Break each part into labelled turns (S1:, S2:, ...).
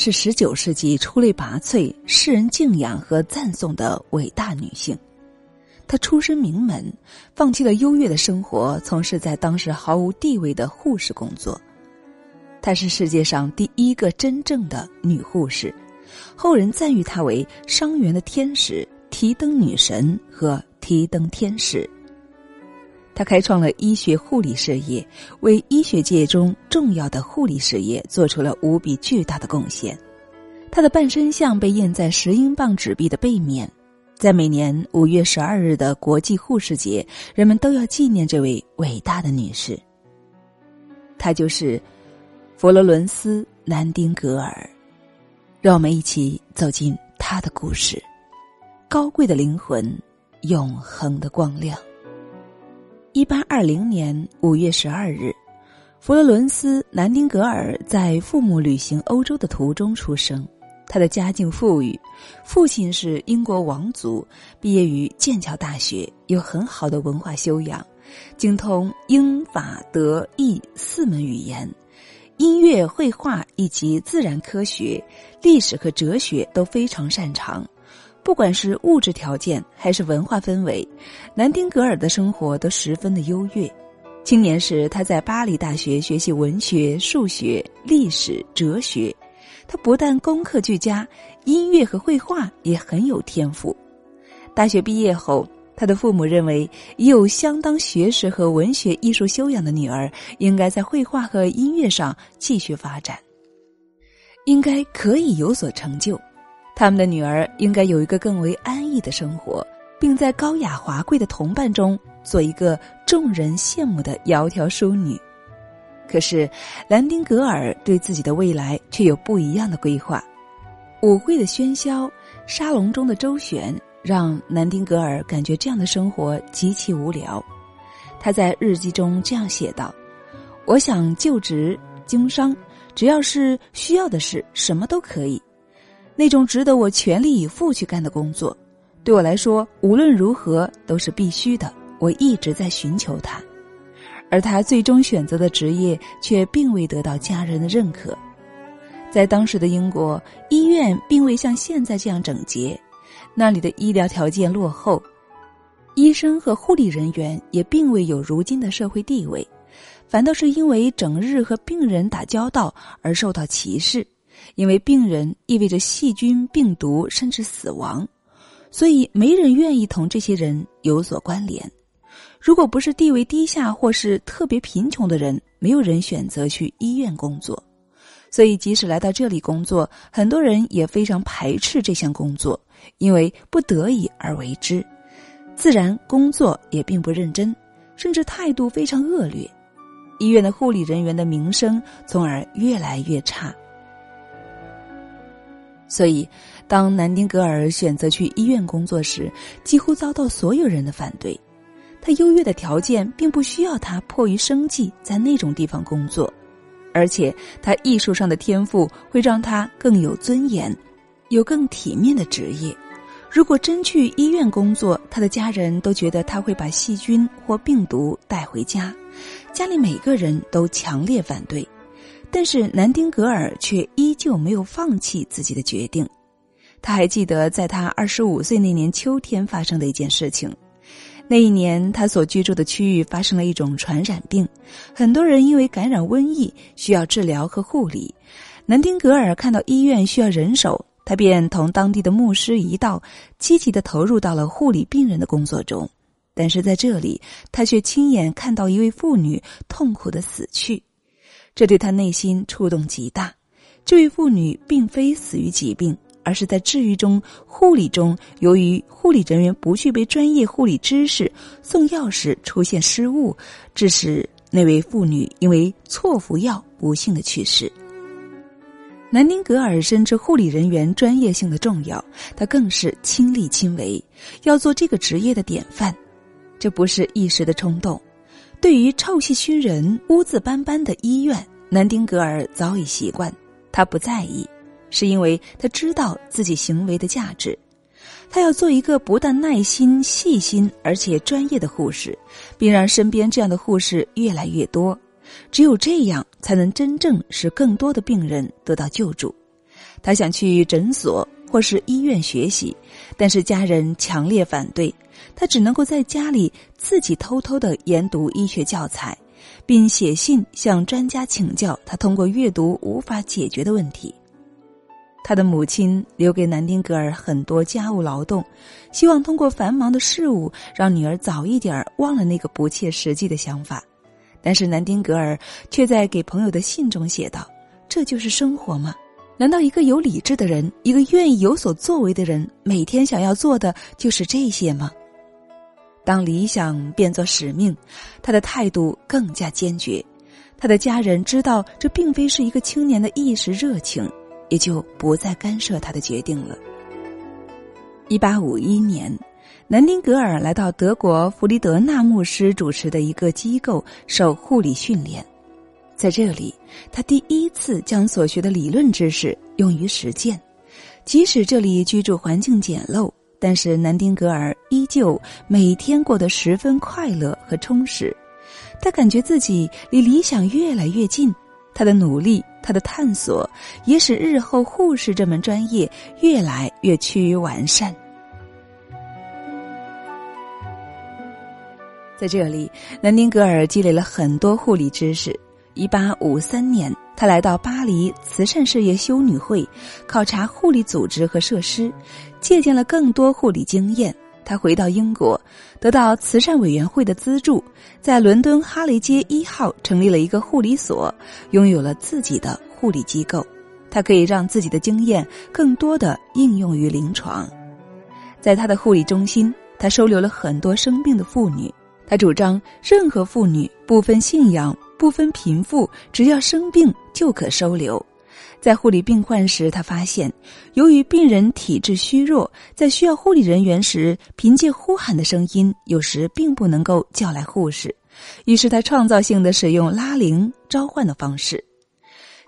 S1: 是十九世纪出类拔萃、世人敬仰和赞颂的伟大女性。她出身名门，放弃了优越的生活，从事在当时毫无地位的护士工作。她是世界上第一个真正的女护士，后人赞誉她为伤员的天使、提灯女神和提灯天使。他开创了医学护理事业，为医学界中重要的护理事业做出了无比巨大的贡献。他的半身像被印在十英镑纸币的背面，在每年五月十二日的国际护士节，人们都要纪念这位伟大的女士。她就是佛罗伦斯·南丁格尔。让我们一起走进她的故事：高贵的灵魂，永恒的光亮。一八二零年五月十二日，佛罗伦斯·南丁格尔在父母旅行欧洲的途中出生。他的家境富裕，父亲是英国王族，毕业于剑桥大学，有很好的文化修养，精通英法德意四门语言，音乐、绘画以及自然科学、历史和哲学都非常擅长。不管是物质条件还是文化氛围，南丁格尔的生活都十分的优越。青年时，他在巴黎大学学习文学、数学、历史、哲学。他不但功课俱佳，音乐和绘画也很有天赋。大学毕业后，他的父母认为，已有相当学识和文学艺术修养的女儿，应该在绘画和音乐上继续发展，应该可以有所成就。他们的女儿应该有一个更为安逸的生活，并在高雅华贵的同伴中做一个众人羡慕的窈窕淑女。可是，兰丁格尔对自己的未来却有不一样的规划。舞会的喧嚣，沙龙中的周旋，让南丁格尔感觉这样的生活极其无聊。他在日记中这样写道：“我想就职经商，只要是需要的事，什么都可以。”那种值得我全力以赴去干的工作，对我来说无论如何都是必须的。我一直在寻求它，而他最终选择的职业却并未得到家人的认可。在当时的英国，医院并未像现在这样整洁，那里的医疗条件落后，医生和护理人员也并未有如今的社会地位，反倒是因为整日和病人打交道而受到歧视。因为病人意味着细菌、病毒甚至死亡，所以没人愿意同这些人有所关联。如果不是地位低下或是特别贫穷的人，没有人选择去医院工作。所以，即使来到这里工作，很多人也非常排斥这项工作，因为不得已而为之。自然，工作也并不认真，甚至态度非常恶劣。医院的护理人员的名声从而越来越差。所以，当南丁格尔选择去医院工作时，几乎遭到所有人的反对。他优越的条件并不需要他迫于生计在那种地方工作，而且他艺术上的天赋会让他更有尊严，有更体面的职业。如果真去医院工作，他的家人都觉得他会把细菌或病毒带回家，家里每个人都强烈反对。但是南丁格尔却依旧没有放弃自己的决定。他还记得在他二十五岁那年秋天发生的一件事情。那一年，他所居住的区域发生了一种传染病，很多人因为感染瘟疫需要治疗和护理。南丁格尔看到医院需要人手，他便同当地的牧师一道，积极的投入到了护理病人的工作中。但是在这里，他却亲眼看到一位妇女痛苦的死去。这对他内心触动极大。这位妇女并非死于疾病，而是在治愈中、护理中，由于护理人员不具备专业护理知识，送药时出现失误，致使那位妇女因为错服药不幸的去世。南丁格尔深知护理人员专业性的重要，他更是亲力亲为，要做这个职业的典范。这不是一时的冲动。对于臭气熏人、污渍斑斑的医院，南丁格尔早已习惯，他不在意，是因为他知道自己行为的价值。他要做一个不但耐心、细心，而且专业的护士，并让身边这样的护士越来越多。只有这样，才能真正使更多的病人得到救助。他想去诊所或是医院学习，但是家人强烈反对，他只能够在家里自己偷偷的研读医学教材，并写信向专家请教他通过阅读无法解决的问题。他的母亲留给南丁格尔很多家务劳动，希望通过繁忙的事物让女儿早一点忘了那个不切实际的想法。但是南丁格尔却在给朋友的信中写道：“这就是生活吗？难道一个有理智的人，一个愿意有所作为的人，每天想要做的就是这些吗？”当理想变作使命，他的态度更加坚决。他的家人知道这并非是一个青年的一时热情，也就不再干涉他的决定了。一八五一年。南丁格尔来到德国弗里德纳牧师主持的一个机构受护理训练，在这里，他第一次将所学的理论知识用于实践。即使这里居住环境简陋，但是南丁格尔依旧每天过得十分快乐和充实。他感觉自己离理想越来越近，他的努力，他的探索，也使日后护士这门专业越来越趋于完善。在这里，南丁格尔积累了很多护理知识。一八五三年，他来到巴黎慈善事业修女会，考察护理组织和设施，借鉴了更多护理经验。他回到英国，得到慈善委员会的资助，在伦敦哈雷街一号成立了一个护理所，拥有了自己的护理机构。他可以让自己的经验更多的应用于临床。在他的护理中心，他收留了很多生病的妇女。他主张，任何妇女不分信仰、不分贫富，只要生病就可收留。在护理病患时，他发现，由于病人体质虚弱，在需要护理人员时，凭借呼喊的声音，有时并不能够叫来护士。于是，他创造性的使用拉铃召唤的方式，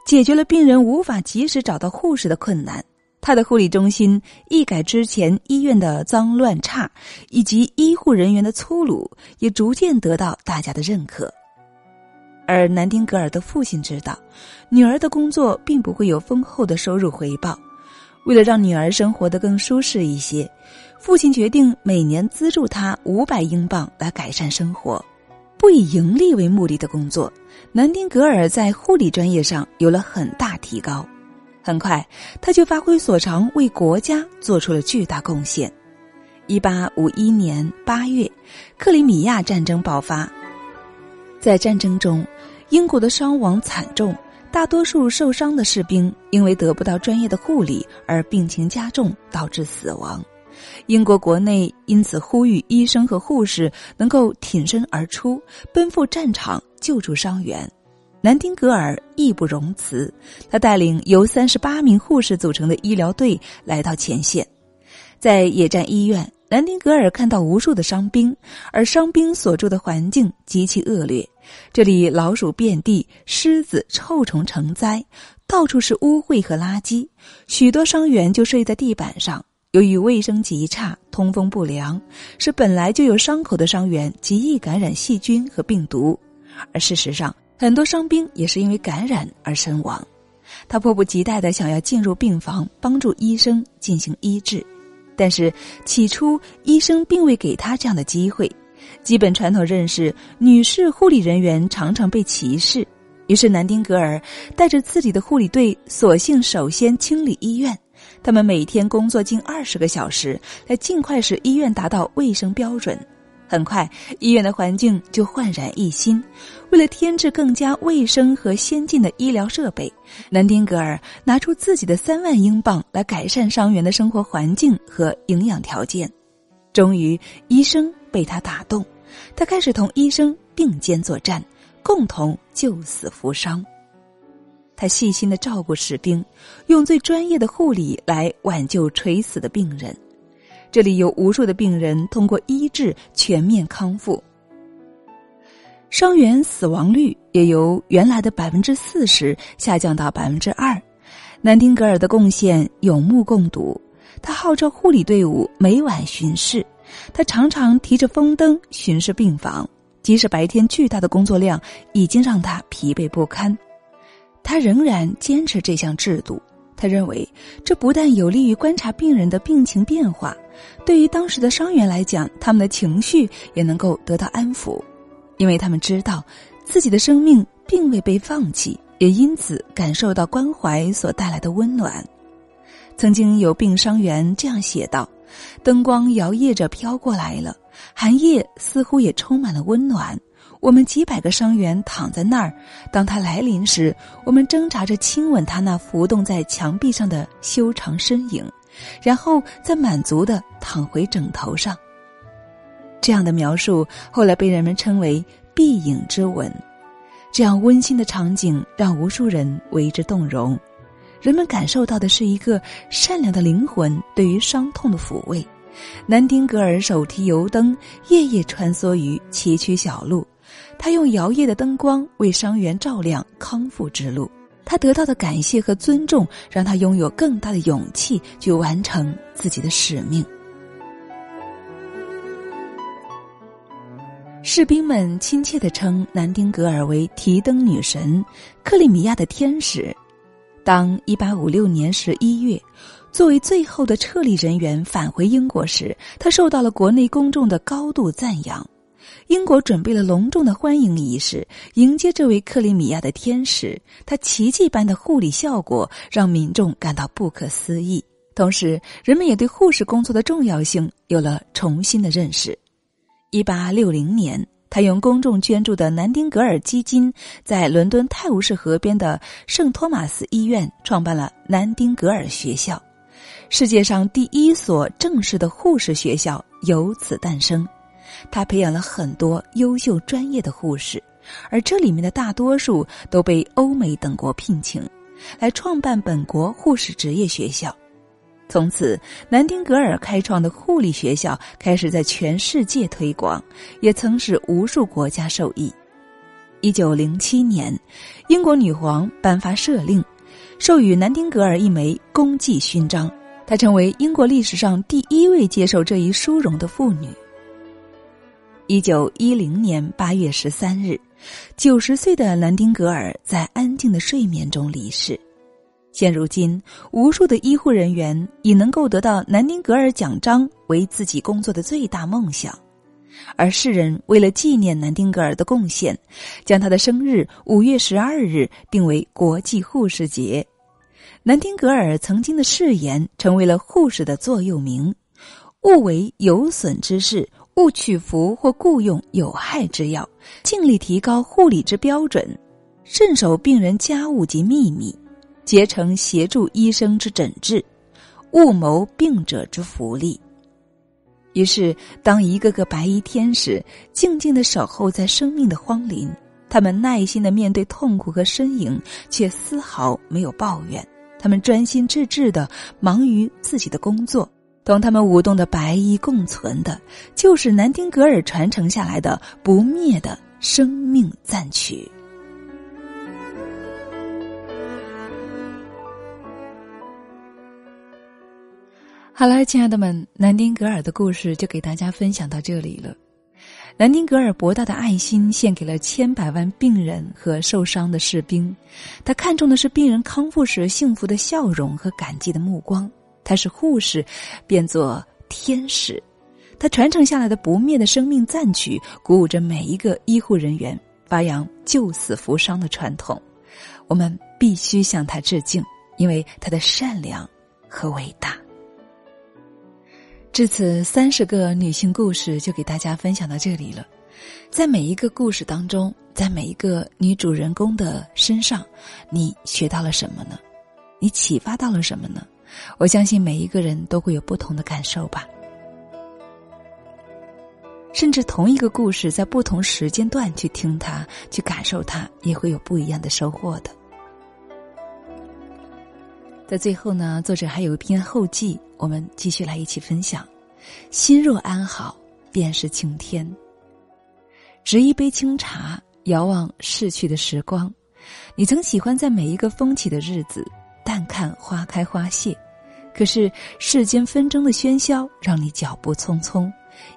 S1: 解决了病人无法及时找到护士的困难。他的护理中心一改之前医院的脏乱差，以及医护人员的粗鲁，也逐渐得到大家的认可。而南丁格尔的父亲知道，女儿的工作并不会有丰厚的收入回报。为了让女儿生活得更舒适一些，父亲决定每年资助她五百英镑来改善生活。不以盈利为目的的工作，南丁格尔在护理专业上有了很大提高。很快，他就发挥所长，为国家做出了巨大贡献。一八五一年八月，克里米亚战争爆发，在战争中，英国的伤亡惨重，大多数受伤的士兵因为得不到专业的护理而病情加重，导致死亡。英国国内因此呼吁医生和护士能够挺身而出，奔赴战场救助伤员。南丁格尔义不容辞，他带领由三十八名护士组成的医疗队来到前线，在野战医院，南丁格尔看到无数的伤兵，而伤兵所住的环境极其恶劣，这里老鼠遍地，虱子、臭虫成灾，到处是污秽和垃圾，许多伤员就睡在地板上。由于卫生极差，通风不良，使本来就有伤口的伤员极易感染细菌和病毒，而事实上。很多伤兵也是因为感染而身亡，他迫不及待的想要进入病房帮助医生进行医治，但是起初医生并未给他这样的机会。基本传统认识，女士护理人员常常被歧视，于是南丁格尔带着自己的护理队，索性首先清理医院。他们每天工作近二十个小时，来尽快使医院达到卫生标准。很快，医院的环境就焕然一新。为了添置更加卫生和先进的医疗设备，南丁格尔拿出自己的三万英镑来改善伤员的生活环境和营养条件。终于，医生被他打动，他开始同医生并肩作战，共同救死扶伤。他细心的照顾士兵，用最专业的护理来挽救垂死的病人。这里有无数的病人通过医治全面康复，伤员死亡率也由原来的百分之四十下降到百分之二。南丁格尔的贡献有目共睹，他号召护理队伍每晚巡视，他常常提着风灯巡视病房，即使白天巨大的工作量已经让他疲惫不堪，他仍然坚持这项制度。他认为这不但有利于观察病人的病情变化，对于当时的伤员来讲，他们的情绪也能够得到安抚，因为他们知道自己的生命并未被放弃，也因此感受到关怀所带来的温暖。曾经有病伤员这样写道：“灯光摇曳着飘过来了，寒夜似乎也充满了温暖。”我们几百个伤员躺在那儿，当他来临时，我们挣扎着亲吻他那浮动在墙壁上的修长身影，然后再满足的躺回枕头上。这样的描述后来被人们称为“闭影之吻”。这样温馨的场景让无数人为之动容，人们感受到的是一个善良的灵魂对于伤痛的抚慰。南丁格尔手提油灯，夜夜穿梭于崎岖小路。他用摇曳的灯光为伤员照亮康复之路，他得到的感谢和尊重让他拥有更大的勇气去完成自己的使命。士兵们亲切地称南丁格尔为“提灯女神”、“克里米亚的天使”。当1856年11月，作为最后的撤离人员返回英国时，他受到了国内公众的高度赞扬。英国准备了隆重的欢迎仪式，迎接这位克里米亚的天使。他奇迹般的护理效果让民众感到不可思议，同时人们也对护士工作的重要性有了重新的认识。一八六零年，他用公众捐助的南丁格尔基金，在伦敦泰晤士河边的圣托马斯医院创办了南丁格尔学校，世界上第一所正式的护士学校由此诞生。他培养了很多优秀专业的护士，而这里面的大多数都被欧美等国聘请，来创办本国护士职业学校。从此，南丁格尔开创的护理学校开始在全世界推广，也曾使无数国家受益。一九零七年，英国女皇颁发赦令，授予南丁格尔一枚功绩勋章，她成为英国历史上第一位接受这一殊荣的妇女。一九一零年八月十三日，九十岁的南丁格尔在安静的睡眠中离世。现如今，无数的医护人员以能够得到南丁格尔奖章为自己工作的最大梦想，而世人为了纪念南丁格尔的贡献，将他的生日五月十二日定为国际护士节。南丁格尔曾经的誓言成为了护士的座右铭：“勿为有损之事。”勿取服或雇用有害之药，尽力提高护理之标准，慎守病人家务及秘密，竭诚协助医生之诊治，勿谋病者之福利。于是，当一个个白衣天使静静的守候在生命的荒林，他们耐心的面对痛苦和呻吟，却丝毫没有抱怨。他们专心致志的忙于自己的工作。同他们舞动的白衣共存的，就是南丁格尔传承下来的不灭的生命赞曲。好了，亲爱的们，南丁格尔的故事就给大家分享到这里了。南丁格尔博大的爱心献给了千百万病人和受伤的士兵，他看重的是病人康复时幸福的笑容和感激的目光。她是护士，变作天使。她传承下来的不灭的生命赞曲，鼓舞着每一个医护人员发扬救死扶伤的传统。我们必须向她致敬，因为她的善良和伟大。至此，三十个女性故事就给大家分享到这里了。在每一个故事当中，在每一个女主人公的身上，你学到了什么呢？你启发到了什么呢？我相信每一个人都会有不同的感受吧，甚至同一个故事，在不同时间段去听它、去感受它，也会有不一样的收获的。在最后呢，作者还有一篇后记，我们继续来一起分享：心若安好，便是晴天。执一杯清茶，遥望逝去的时光，你曾喜欢在每一个风起的日子。淡看花开花谢，可是世间纷争的喧嚣让你脚步匆匆，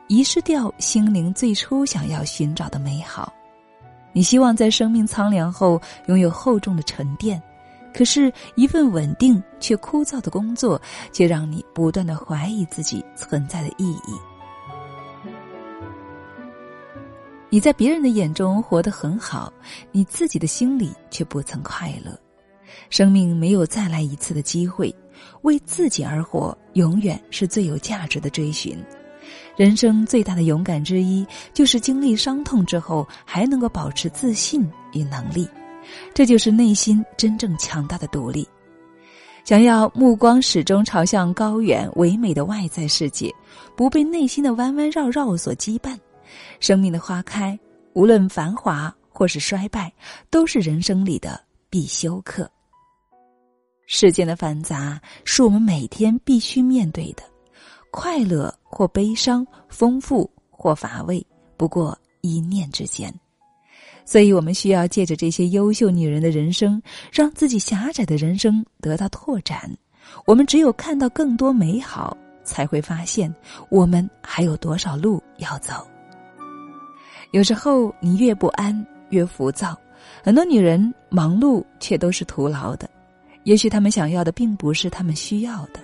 S1: 遗失掉心灵最初想要寻找的美好。你希望在生命苍凉后拥有厚重的沉淀，可是，一份稳定却枯燥的工作，却让你不断的怀疑自己存在的意义。你在别人的眼中活得很好，你自己的心里却不曾快乐。生命没有再来一次的机会，为自己而活，永远是最有价值的追寻。人生最大的勇敢之一，就是经历伤痛之后，还能够保持自信与能力。这就是内心真正强大的独立。想要目光始终朝向高远唯美的外在世界，不被内心的弯弯绕绕所羁绊。生命的花开，无论繁华或是衰败，都是人生里的必修课。世间的繁杂是我们每天必须面对的，快乐或悲伤，丰富或乏味，不过一念之间。所以，我们需要借着这些优秀女人的人生，让自己狭窄的人生得到拓展。我们只有看到更多美好，才会发现我们还有多少路要走。有时候，你越不安，越浮躁。很多女人忙碌，却都是徒劳的。也许他们想要的，并不是他们需要的。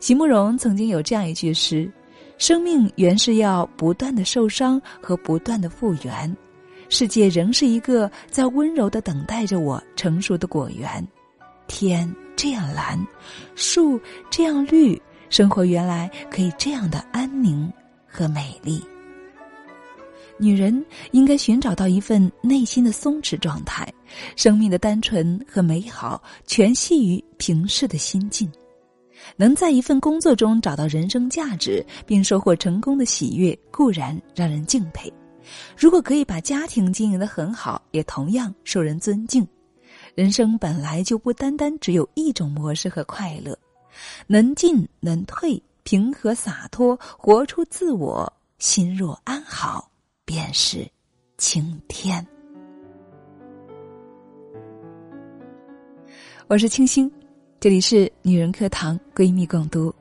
S1: 席慕容曾经有这样一句诗：“生命原是要不断的受伤和不断的复原。”世界仍是一个在温柔的等待着我成熟的果园，天这样蓝，树这样绿，生活原来可以这样的安宁和美丽。女人应该寻找到一份内心的松弛状态，生命的单纯和美好全系于平视的心境。能在一份工作中找到人生价值，并收获成功的喜悦，固然让人敬佩。如果可以把家庭经营的很好，也同样受人尊敬。人生本来就不单单只有一种模式和快乐，能进能退，平和洒脱，活出自我，心若安好，便是晴天。我是清新，这里是女人课堂闺蜜共读，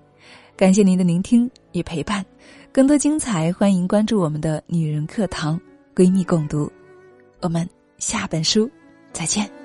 S1: 感谢您的聆听与陪伴。更多精彩，欢迎关注我们的女人课堂，闺蜜共读。我们下本书再见。